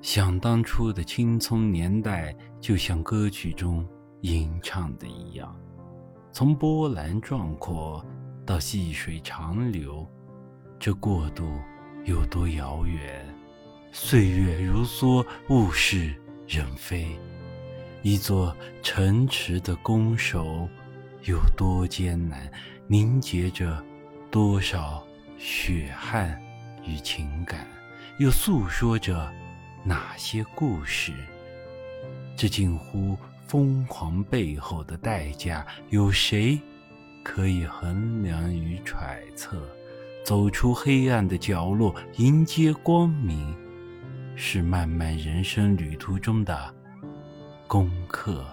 想当初的青葱年代，就像歌曲中吟唱的一样，从波澜壮阔到细水长流，这过渡有多遥远？岁月如梭，物是人非。一座城池的攻守有多艰难？凝结着多少血汗与情感？又诉说着？哪些故事？这近乎疯狂背后的代价，有谁可以衡量与揣测？走出黑暗的角落，迎接光明，是漫漫人生旅途中的功课。